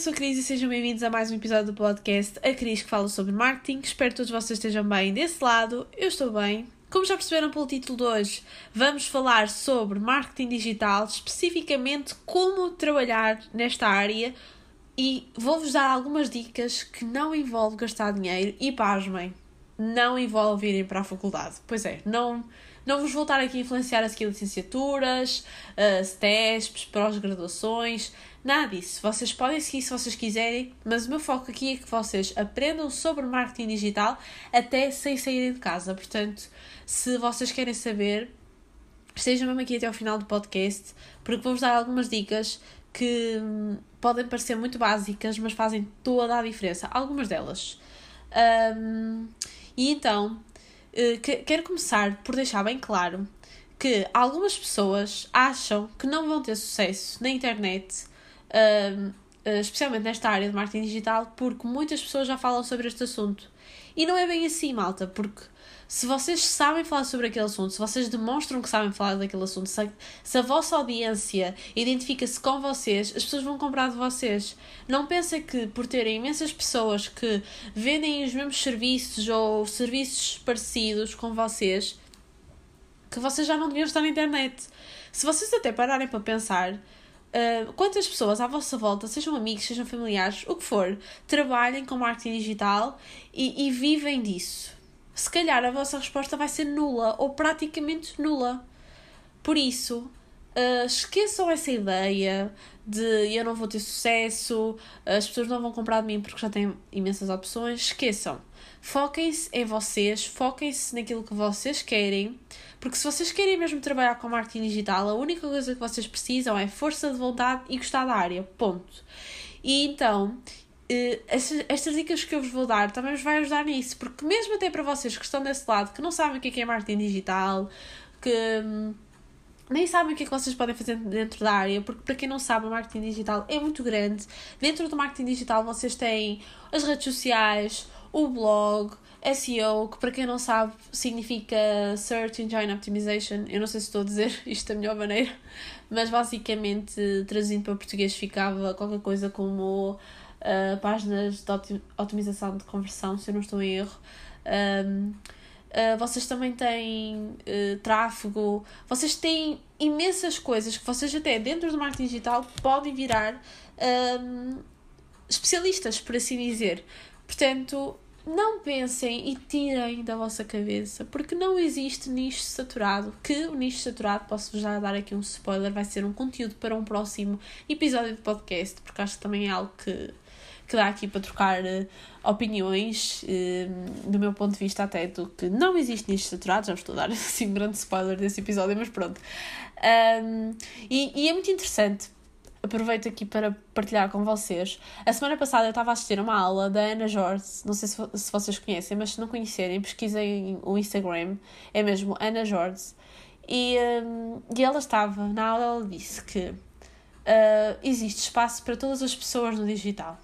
sou a Cris e sejam bem-vindos a mais um episódio do podcast A Cris que fala sobre marketing. Espero que todos vocês estejam bem desse lado. Eu estou bem. Como já perceberam pelo título de hoje, vamos falar sobre marketing digital, especificamente como trabalhar nesta área e vou-vos dar algumas dicas que não envolvem gastar dinheiro e pasmem, não envolve irem para a faculdade. Pois é, não não vos voltar aqui a influenciar a seguir licenciaturas, uh, STESPs, pós-graduações, nada disso. Vocês podem seguir se vocês quiserem, mas o meu foco aqui é que vocês aprendam sobre marketing digital até sem saírem de casa. Portanto, se vocês querem saber, estejam mesmo aqui até ao final do podcast, porque vou-vos dar algumas dicas que hum, podem parecer muito básicas, mas fazem toda a diferença. Algumas delas. Um, e então, quero começar por deixar bem claro que algumas pessoas acham que não vão ter sucesso na internet, uh, especialmente nesta área de marketing digital, porque muitas pessoas já falam sobre este assunto. E não é bem assim, malta, porque se vocês sabem falar sobre aquele assunto, se vocês demonstram que sabem falar daquele assunto, se, a vossa audiência identifica-se com vocês, as pessoas vão comprar de vocês. Não pensem que por terem imensas pessoas que vendem os mesmos serviços ou serviços parecidos com vocês, que vocês já não deviam estar na internet. Se vocês até pararem para pensar, Uh, quantas pessoas à vossa volta, sejam amigos, sejam familiares, o que for, trabalhem com marketing digital e, e vivem disso? se calhar a vossa resposta vai ser nula ou praticamente nula. Por isso, uh, esqueçam essa ideia de eu não vou ter sucesso, as pessoas não vão comprar de mim porque já têm imensas opções. Esqueçam. Foquem-se em vocês, foquem-se naquilo que vocês querem, porque se vocês querem mesmo trabalhar com marketing digital, a única coisa que vocês precisam é força de vontade e gostar da área. Ponto. E então, Uh, estas, dicas que eu vos vou dar também vos vai ajudar nisso, porque mesmo até para vocês que estão desse lado, que não sabem o que é, é marketing digital, que hum, nem sabem o que é que vocês podem fazer dentro da área, porque para quem não sabe, o marketing digital é muito grande. Dentro do marketing digital vocês têm as redes sociais, o blog, SEO, que para quem não sabe significa Search Engine Optimization. Eu não sei se estou a dizer isto da melhor maneira, mas basicamente traduzindo para português ficava qualquer coisa como uh, páginas de otimização de conversão, se eu não estou em erro. Um, uh, vocês também têm uh, tráfego, vocês têm imensas coisas que vocês até dentro do marketing digital podem virar um, especialistas, por assim dizer. Portanto, não pensem e tirem da vossa cabeça, porque não existe nicho saturado. Que o nicho saturado, posso-vos já dar aqui um spoiler, vai ser um conteúdo para um próximo episódio de podcast, porque acho que também é algo que que dá aqui para trocar uh, opiniões, uh, do meu ponto de vista até do que não existe nisto saturado, já vos estou a dar assim um grande spoiler desse episódio, mas pronto. Um, e, e é muito interessante aproveito aqui para partilhar com vocês. A semana passada eu estava a assistir uma aula da Ana Jorge, não sei se, se vocês conhecem, mas se não conhecerem, pesquisem o Instagram, é mesmo Ana Jorge. E, um, e ela estava, na aula, ela disse que uh, existe espaço para todas as pessoas no digital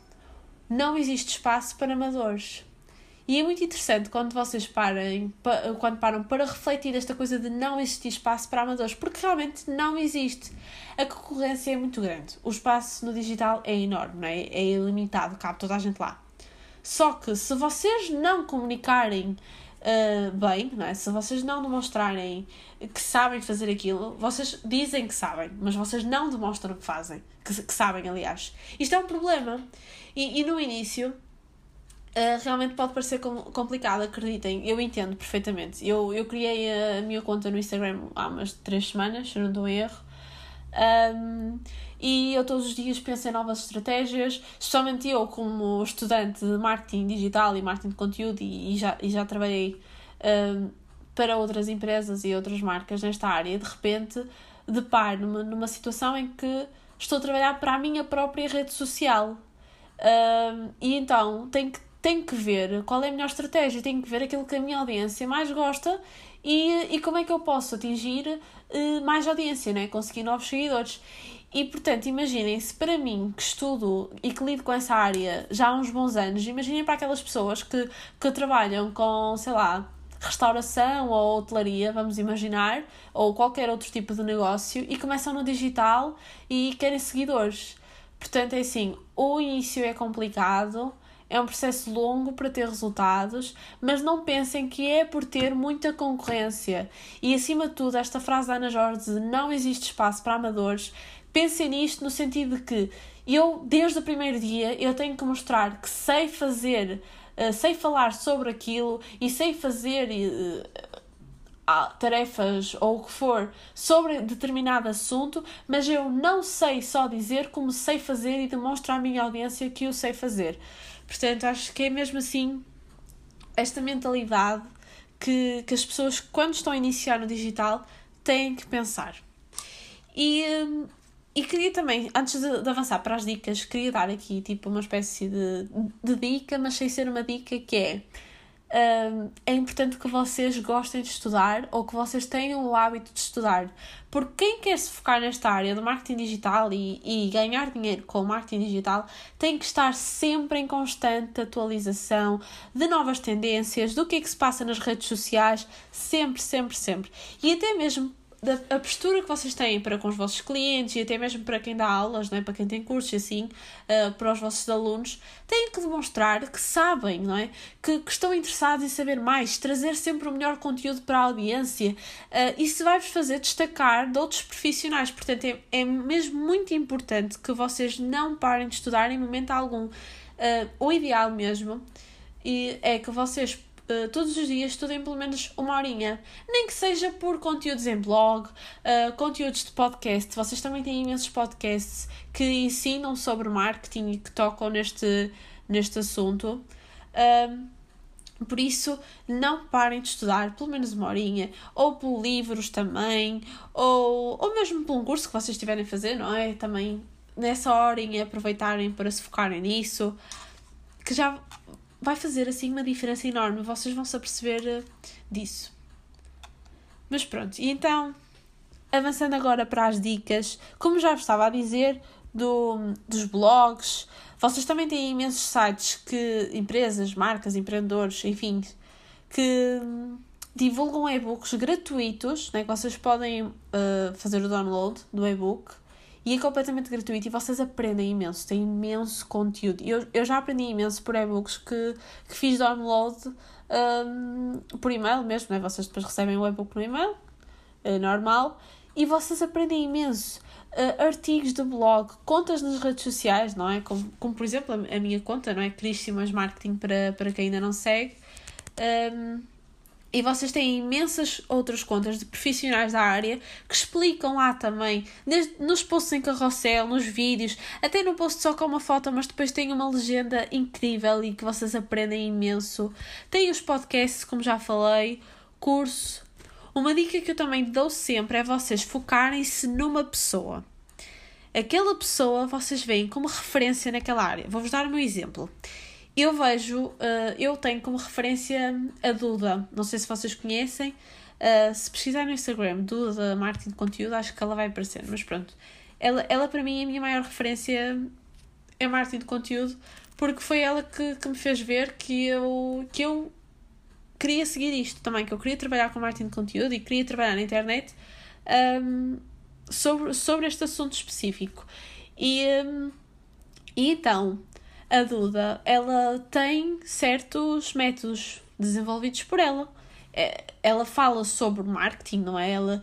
não existe espaço para amadores. E é muito interessante quando vocês parem, quando param para refletir esta coisa de não existir espaço para amadores, porque realmente não existe. A concorrência é muito grande. O espaço no digital é enorme, não é? é ilimitado, cabe toda a gente lá. Só que se vocês não comunicarem uh, bem, não é? se vocês não demonstrarem que sabem fazer aquilo, vocês dizem que sabem, mas vocês não demonstram que fazem, que, que sabem, aliás. Isto é um problema. E, e no início, uh, realmente pode parecer complicado, acreditem, eu entendo perfeitamente. Eu, eu criei a minha conta no Instagram há umas 3 semanas, se não dou erro. Um, e eu todos os dias penso em novas estratégias, especialmente eu, como estudante de marketing digital e marketing de conteúdo, e, e já, e já trabalhei um, para outras empresas e outras marcas nesta área, de repente deparo numa, numa situação em que estou a trabalhar para a minha própria rede social um, e então tenho que, tenho que ver qual é a melhor estratégia, tenho que ver aquilo que a minha audiência mais gosta e, e como é que eu posso atingir uh, mais audiência, né? conseguir novos seguidores. E portanto, imaginem se para mim que estudo e que lido com essa área já há uns bons anos, imaginem para aquelas pessoas que, que trabalham com, sei lá, restauração ou hotelaria, vamos imaginar, ou qualquer outro tipo de negócio e começam no digital e querem seguidores Portanto, é assim, o início é complicado, é um processo longo para ter resultados, mas não pensem que é por ter muita concorrência. E acima de tudo, esta frase da Ana Jorge de não existe espaço para amadores, pensem nisto no sentido de que eu, desde o primeiro dia, eu tenho que mostrar que sei fazer, uh, sei falar sobre aquilo e sei fazer uh, tarefas ou o que for sobre determinado assunto, mas eu não sei só dizer como sei fazer e demonstrar à minha audiência que eu sei fazer. Portanto, acho que é mesmo assim esta mentalidade que, que as pessoas, quando estão a iniciar no digital, têm que pensar. E, e queria também, antes de, de, avançar para as dicas, queria dar aqui tipo uma espécie de, de dica, mas sem ser uma dica que é é importante que vocês gostem de estudar ou que vocês tenham o hábito de estudar. Porque quem quer se focar nesta área do marketing digital e, e ganhar dinheiro com o marketing digital tem que estar sempre em constante atualização de novas tendências, do que é que se passa nas redes sociais, sempre, sempre, sempre. E até mesmo a postura que vocês têm para com os vossos clientes e até mesmo para quem dá aulas, não é? para quem tem cursos assim, uh, para os vossos alunos, têm que demonstrar que sabem, não é? Que, que, estão interessados em saber mais, trazer sempre o melhor conteúdo para a audiência. Uh, isso vai-vos fazer destacar de outros profissionais. Portanto, é, é mesmo muito importante que vocês não parem de estudar em momento algum. Uh, o ideal mesmo é que vocês uh, todos os dias estudem pelo menos uma horinha. Nem que seja por conteúdos em blog, uh, conteúdos de podcast. Vocês também têm imensos podcasts que ensinam sobre marketing e que tocam neste, neste assunto. por isso, não parem de estudar pelo menos uma horinha, ou por livros também, ou, ou mesmo por um curso que vocês estiverem a fazer, não é? Também nessa horinha aproveitarem para se focarem nisso, que já vai fazer assim uma diferença enorme. Vocês vão se aperceber eh, disso. Mas pronto, e então, avançando agora para as dicas, como já estava a dizer, do, dos blogs, vocês também têm imensos sites que empresas, marcas, empreendedores, enfim, que divulgam e-books gratuitos, né, que vocês podem uh, fazer o download do e-book e é completamente gratuito e vocês aprendem imenso, tem imenso conteúdo. Eu, eu já aprendi imenso por e-books que, que fiz download um, por e-mail mesmo, né? vocês depois recebem o e-book no e-mail, é normal, e vocês aprendem imenso. Uh, artigos de blog, contas nas redes sociais, não é? Como, como por exemplo a, a minha conta, não é? Crismas Marketing para, para quem ainda não segue. Um, e vocês têm imensas outras contas de profissionais da área que explicam lá também, nos posts em carrossel, nos vídeos, até no post só com uma foto, mas depois tem uma legenda incrível e que vocês aprendem imenso. Tem os podcasts, como já falei, curso. Uma dica que eu também dou sempre é vocês focarem-se numa pessoa. Aquela pessoa vocês veem como referência naquela área. Vou-vos dar um exemplo. Eu vejo, uh, eu tenho como referência a Duda, não sei se vocês conhecem, uh, se pesquisar no Instagram Duda Marketing de Conteúdo, acho que ela vai aparecer, mas pronto. Ela, ela para mim é a minha maior referência é marketing de conteúdo, porque foi ela que, que me fez ver que eu, que eu queria seguir isto também, que eu queria trabalhar com marketing de conteúdo e queria trabalhar na internet um, sobre, sobre este assunto específico. E, um, e então, a Duda, ela tem certos métodos desenvolvidos por ela. É, ela fala sobre marketing, não é? Ela,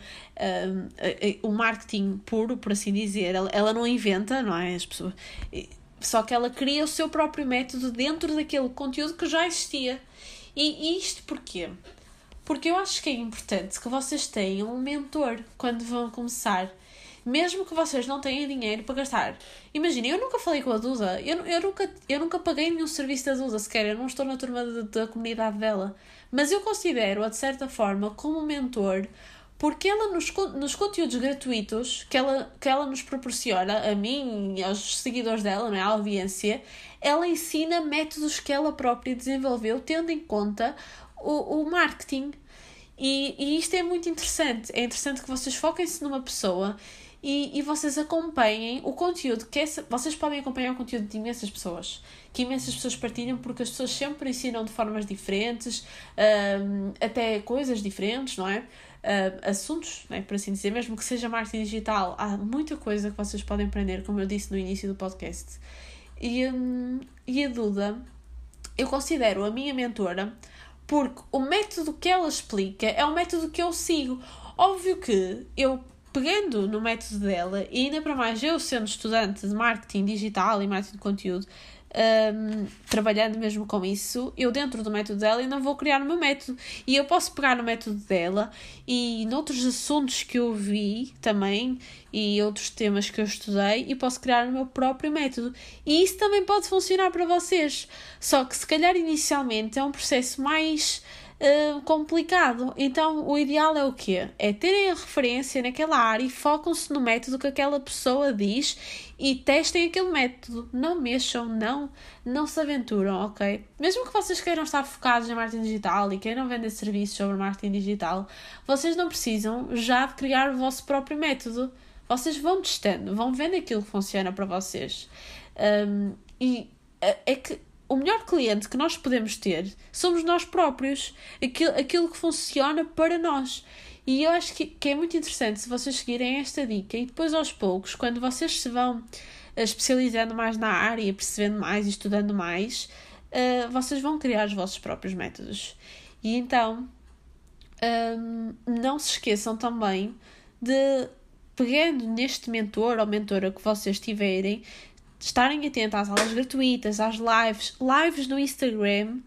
um, o marketing puro, por assim dizer, ela, ela não inventa, não é? As pessoas, só que ela cria o seu próprio método dentro daquele conteúdo que já existia. E, isto porquê? Porque eu acho que é importante que vocês tenham um mentor quando vão começar mesmo que vocês não tenham dinheiro para gastar. Imaginem, eu nunca falei com a Duda, eu, eu, nunca, eu nunca paguei nenhum serviço da Duda sequer, eu não estou na turma de, da comunidade dela, mas eu considero-a de certa forma como mentor porque ela nos, nos conteúdos gratuitos que ela, que ela nos proporciona, a mim e aos seguidores dela, não é? à audiência, ela ensina métodos que ela própria desenvolveu, tendo em conta o, o marketing. E, e isto é muito interessante. É interessante que vocês foquem-se numa pessoa e, e vocês acompanhem o conteúdo que essa, vocês podem acompanhar o conteúdo de imensas pessoas que imensas pessoas partilham porque as pessoas sempre ensinam de formas diferentes um, até coisas diferentes não é uh, assuntos, né, por assim dizer, mesmo que seja marketing digital, há muita coisa que vocês podem aprender, como eu disse no início do podcast. E, um, e a Duda, eu considero a minha mentora porque o método que ela explica é o método que eu sigo. Óbvio que eu pegando no método dela, e ainda para mais eu sendo estudante de marketing digital e marketing de conteúdo, um, trabalhando mesmo com isso, eu dentro do método dela ainda vou criar o meu método. E eu posso pegar no método dela e noutros assuntos que eu vi também e outros temas que eu estudei e posso criar o meu próprio método. E isso também pode funcionar para vocês. Só que se calhar inicialmente é um processo mais uh, complicado. Então, o ideal é o quê? É terem a referência naquela área e focam-se no método que aquela pessoa diz e testem aquele método. Não mexam, não, não se aventuram, ok? Mesmo que vocês queiram estar focados em marketing digital e queiram vender serviços sobre marketing digital, vocês não precisam já de criar o vosso próprio método. Vocês vão testando, vão vendo aquilo que funciona para vocês. Um, e é, é que o melhor cliente que nós podemos ter somos nós próprios, aquilo, aquilo que funciona para nós. E eu acho que, que é muito interessante se vocês seguirem esta dica e depois aos poucos, quando vocês se vão eh, especializando mais na área, percebendo mais e estudando mais, uh, vocês vão criar os vossos próprios métodos. E então, um, não se esqueçam também de, pegando neste mentor ou mentora que vocês tiverem, estarem atentos às aulas gratuitas, às lives. Lives no Instagram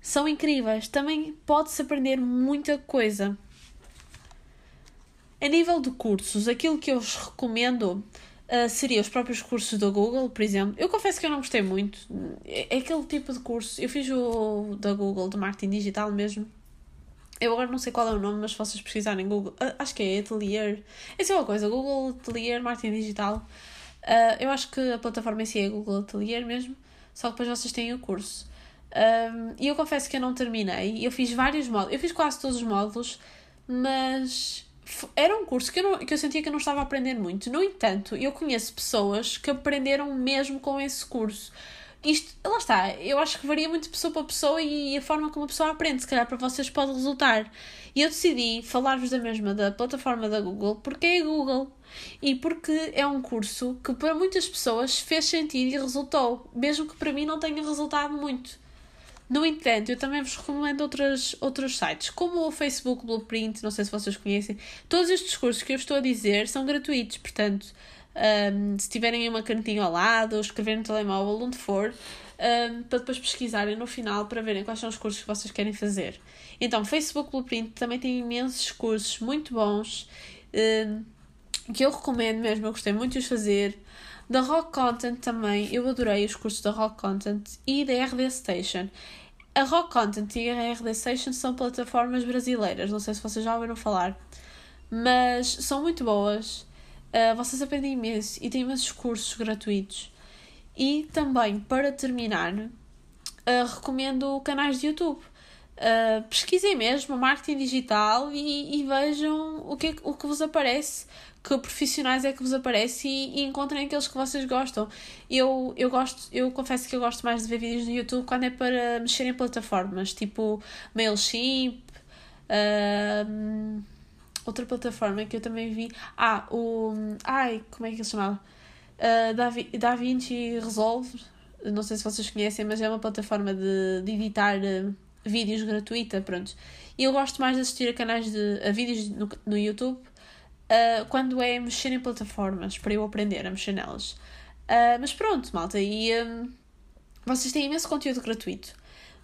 são incríveis. Também pode-se aprender muita coisa. A nível de cursos, aquilo que eu vos recomendo uh, seria os próprios cursos da Google, por exemplo. Eu confesso que eu não gostei muito. É, é aquele tipo de curso. Eu fiz o da Google, de marketing digital mesmo. Eu agora não sei qual é o nome, mas se vocês pesquisarem Google, uh, acho que é Atelier. Essa é uma coisa, Google Atelier Marketing Digital. Uh, eu acho que a plataforma em si é Google Atelier mesmo, só que depois vocês têm o curso. Um, e eu confesso que eu não terminei. Eu fiz vários módulos, eu fiz quase todos os módulos, mas era um curso que eu, não, que eu sentia que eu não estava a aprender muito. No entanto, eu conheço pessoas que aprenderam mesmo com esse curso. Isto, lá está, eu acho que varia muito de pessoa para pessoa e a forma como a pessoa aprende, se calhar para vocês pode resultar. E eu decidi falar-vos da mesma da plataforma da Google porque é a Google e porque é um curso que para muitas pessoas fez sentido e resultou, mesmo que para mim não tenha resultado muito. No entanto, eu também vos recomendo outras, outros sites, como o Facebook Blueprint, não sei se vocês conhecem. Todos estes cursos que eu estou a dizer são gratuitos, portanto, um, se tiverem uma cantinha ao lado, ou escrever no telemóvel, onde for, um, para depois pesquisarem no final para verem quais são os cursos que vocês querem fazer. Então, Facebook Blueprint também tem imensos cursos muito bons. Um, que eu recomendo mesmo, eu gostei muito de os fazer. Da Rock Content também, eu adorei os cursos da Rock Content e da RD Station. A Rock Content e a RD Station são plataformas brasileiras, não sei se vocês já ouviram falar, mas são muito boas. Uh, vocês aprendem imenso e têm imensos cursos gratuitos. E também, para terminar, uh, recomendo canais de YouTube. Uh, pesquisem mesmo marketing digital e, e vejam o que, o que vos aparece que profissionais é que vos aparece e, e, encontrem aqueles que vocês gostam. Eu, eu gosto, eu confesso que eu gosto mais de ver vídeos no YouTube quando é para mexer em plataformas, tipo MailChimp, uh, outra plataforma que eu também vi. Ah, o. Ai, como é que ele se chamava? Uh, Davi, DaVinci Resolve. Não sei se vocês conhecem, mas é uma plataforma de, de editar uh, vídeos gratuita, pronto. E eu gosto mais de assistir a canais de a vídeos no, no YouTube uh, quando é mexer em plataformas, para eu aprender a mexer nelas. Uh, mas pronto, malta, e um, vocês têm imenso conteúdo gratuito.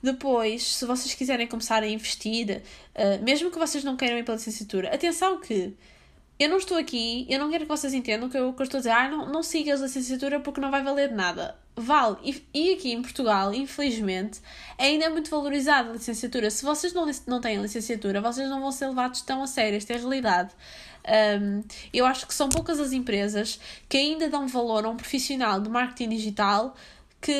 Depois, se vocês quiserem começar a investir, uh, mesmo que vocês não queiram ir pela licenciatura, atenção que eu não estou aqui, eu não quero que vocês entendam que eu, que eu estou a dizer, ah, não, não sigas a licenciatura porque não vai valer nada. Vale. E, e aqui em Portugal, infelizmente, ainda é muito valorizada a licenciatura. Se vocês não, não têm licenciatura, vocês não vão ser levados tão a sério. Esta é a realidade. Um, eu acho que são poucas as empresas que ainda dão valor a um profissional de marketing digital que,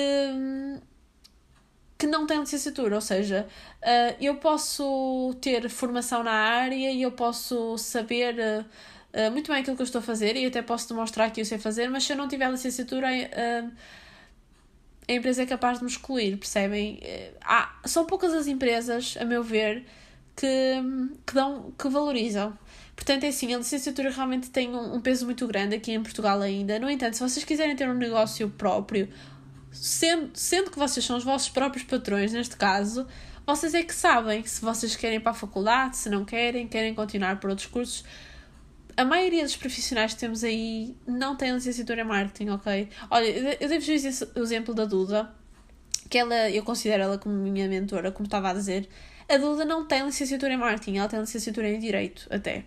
que não tem licenciatura. Ou seja, uh, eu posso ter formação na área e eu posso saber. Uh, muito bem aquilo que eu estou a fazer e até posso demonstrar que eu sei fazer, mas se eu não tiver licenciatura, uh, a empresa é capaz de me excluir, percebem? Há, são poucas as empresas, a meu ver, que, que, dão, que valorizam. Portanto, é assim, a licenciatura realmente tem um, um, peso muito grande aqui em Portugal ainda. No entanto, se vocês quiserem ter um negócio próprio, sendo, sendo que vocês são os vossos próprios patrões, neste caso, vocês é que sabem se vocês querem ir para a faculdade, se não querem, querem continuar por outros cursos. A maioria dos profissionais que temos aí não tem licenciatura em marketing, ok? Olha, eu devo dizer o exemplo da Duda, que ela, eu considero ela como minha mentora, como estava a dizer. A Duda não tem licenciatura em marketing, ela tem licenciatura em direito, até.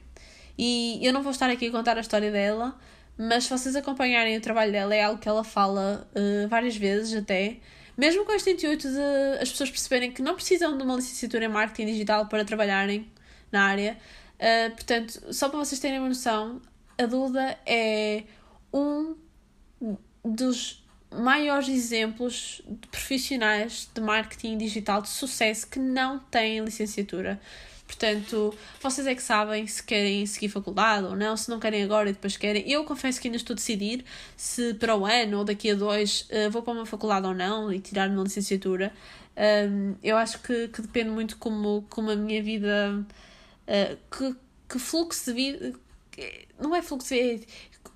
E eu não vou estar aqui a contar a história dela, mas se vocês acompanharem o trabalho dela, é algo que ela fala uh, várias vezes até. Mesmo com este intuito de as pessoas perceberem que não precisam de uma licenciatura em marketing digital para trabalharem na área. Uh, portanto, só para vocês terem uma noção, a Duda é um dos maiores exemplos de profissionais de marketing digital de sucesso que não têm licenciatura. Portanto, vocês é que sabem se querem seguir faculdade ou não, se não querem agora e depois querem. Eu confesso que ainda estou a decidir se para o ano ou daqui a dois uh, vou para uma faculdade ou não e tirar uma licenciatura. Eu acho que, que depende muito como, como a minha vida. Uh, que, que fluxo de vida. Não é fluxo vida.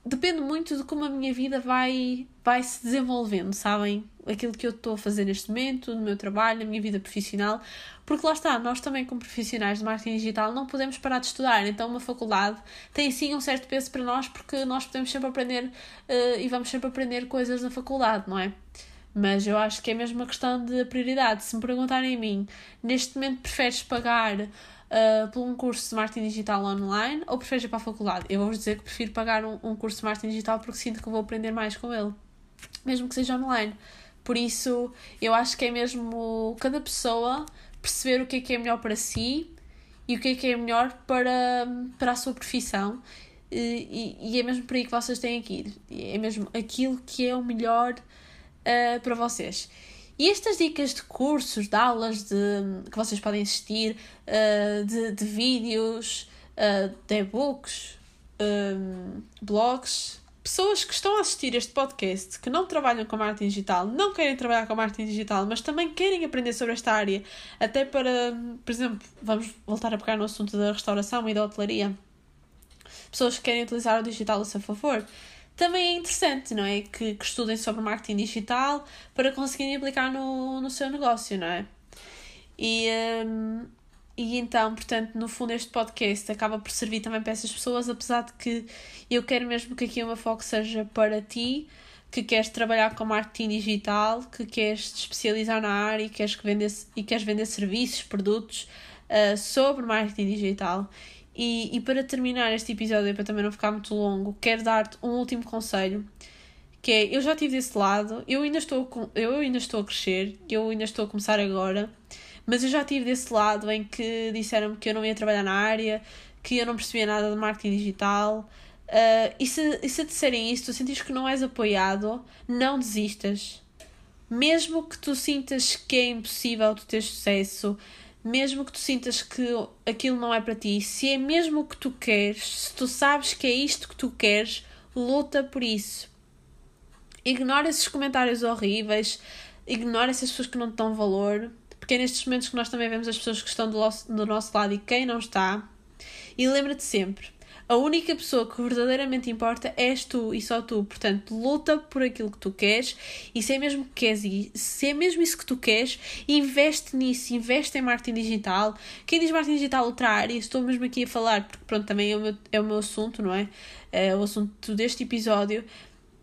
Depende muito de como a minha vida vai, vai se desenvolvendo, sabem? Aquilo que eu estou a fazer neste momento, no meu trabalho, na minha vida profissional. Porque lá está, nós também, como profissionais de marketing digital, não podemos parar de estudar. Então, uma faculdade tem sim um certo peso para nós, porque nós podemos sempre aprender uh, e vamos sempre aprender coisas na faculdade, não é? Mas eu acho que é mesmo uma questão de prioridade. Se me perguntarem a mim, neste momento preferes pagar uh, por um curso de marketing digital online ou preferes ir para a faculdade? Eu vou dizer que prefiro pagar um, um curso de marketing digital porque sinto que vou aprender mais com ele, mesmo que seja online. Por isso, eu acho que é mesmo cada pessoa perceber o que é que é melhor para si e o que é que é melhor para, para a sua profissão. E, e, e é mesmo por aí que vocês têm que ir. É mesmo aquilo que é o melhor uh, para vocês. E estas dicas de cursos, de aulas de, que vocês podem assistir, uh, de, de vídeos, uh, de e-books, blogs, pessoas que estão a assistir este podcast, que não trabalham com marketing digital, não querem trabalhar com marketing digital, mas também querem aprender sobre esta área, até para, por exemplo, vamos voltar a pegar no assunto da restauração e da hotelaria. Pessoas que querem utilizar o digital a seu favor. Também é interessante, não é? Que, que estudem sobre marketing digital para conseguirem aplicar no, no seu negócio, não é? E, um, e então, portanto, no fundo, este podcast acaba por servir também para essas pessoas, apesar de que eu quero mesmo que aqui uma foco seja para ti, que queres trabalhar com marketing digital, que queres te especializar na área e queres, que vender, e queres vender serviços, produtos uh, sobre marketing digital. E, e para terminar este episódio, para também não ficar muito longo, quero dar-te um último conselho que é, eu já tive desse lado, eu ainda estou, eu ainda estou a crescer, eu ainda estou a começar agora, mas eu já tive desse lado em que disseram-me que eu não ia trabalhar na área, que eu não percebia nada de marketing digital. Uh, e, se, e se disserem isso, tu sentes que não és apoiado, não desistas. Mesmo que tu sintas que é impossível tu ter sucesso, mesmo que tu sintas que aquilo não é para ti, se é mesmo o que tu queres, se tu sabes que é isto que tu queres, luta por isso. Ignora esses comentários horríveis, ignora essas pessoas que não te dão valor, porque é nestes momentos que nós também vemos as pessoas que estão do nosso, do nosso lado e quem não está. E lembra-te sempre: a única pessoa que verdadeiramente importa és tu e só tu. Portanto, luta por aquilo que tu queres e se é mesmo que queres e se é mesmo isso que tu queres, investe nisso, investe em marketing digital. Quem diz marketing digital outra área, estou mesmo aqui a falar, porque pronto, também é o meu, é o meu assunto, não é? É o assunto deste episódio.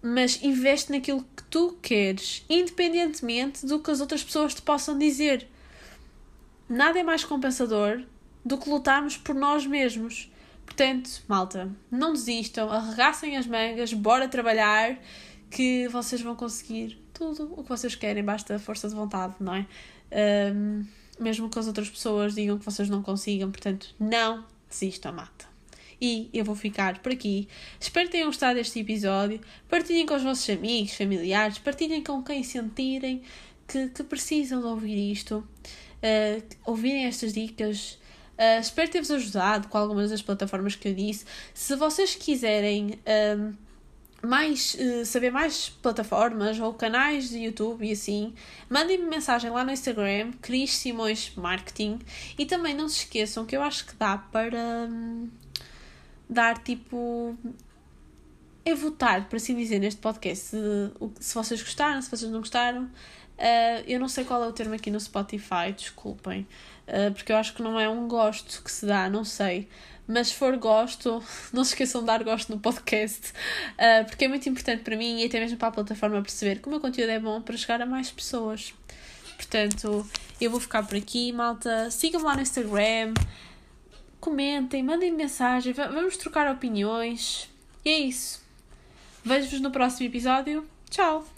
Mas investe naquilo que tu queres, independentemente do que as outras pessoas te possam dizer nada é mais compensador do que lutarmos por nós mesmos. Portanto, malta, não desistam, arregassem as mangas, bora trabalhar, que vocês vão conseguir tudo o que vocês querem, basta força de vontade, não é? Um, mesmo que as outras pessoas digam que vocês não consigam, portanto, não desistam, mata. E eu vou ficar por aqui. Espero que tenham gostado deste episódio. Partilhem com os vossos amigos, familiares, partilhem com quem sentirem que, que precisam de ouvir isto uh, ouvirem estas dicas. Uh, espero ter-vos ajudado com algumas das plataformas que eu disse. Se vocês quiserem uh, mais uh, saber mais plataformas ou canais de YouTube e assim, mandem-me mensagem lá no Instagram, Cris Simões Marketing, e também não se esqueçam que eu acho que dá para hum, dar tipo é votar, por assim dizer, neste podcast, se, se vocês gostaram, se vocês não gostaram. Uh, eu não sei qual é o termo aqui no Spotify, desculpem, uh, porque eu acho que não é um gosto que se dá, não sei. Mas se for gosto, não se esqueçam de dar gosto no podcast, uh, porque é muito importante para mim e até mesmo para a plataforma perceber que o meu conteúdo é bom para chegar a mais pessoas. Portanto, eu vou ficar por aqui, malta. Sigam-me lá no Instagram, comentem, mandem mensagem, vamos trocar opiniões. E é isso. Vejo-vos no próximo episódio. Tchau!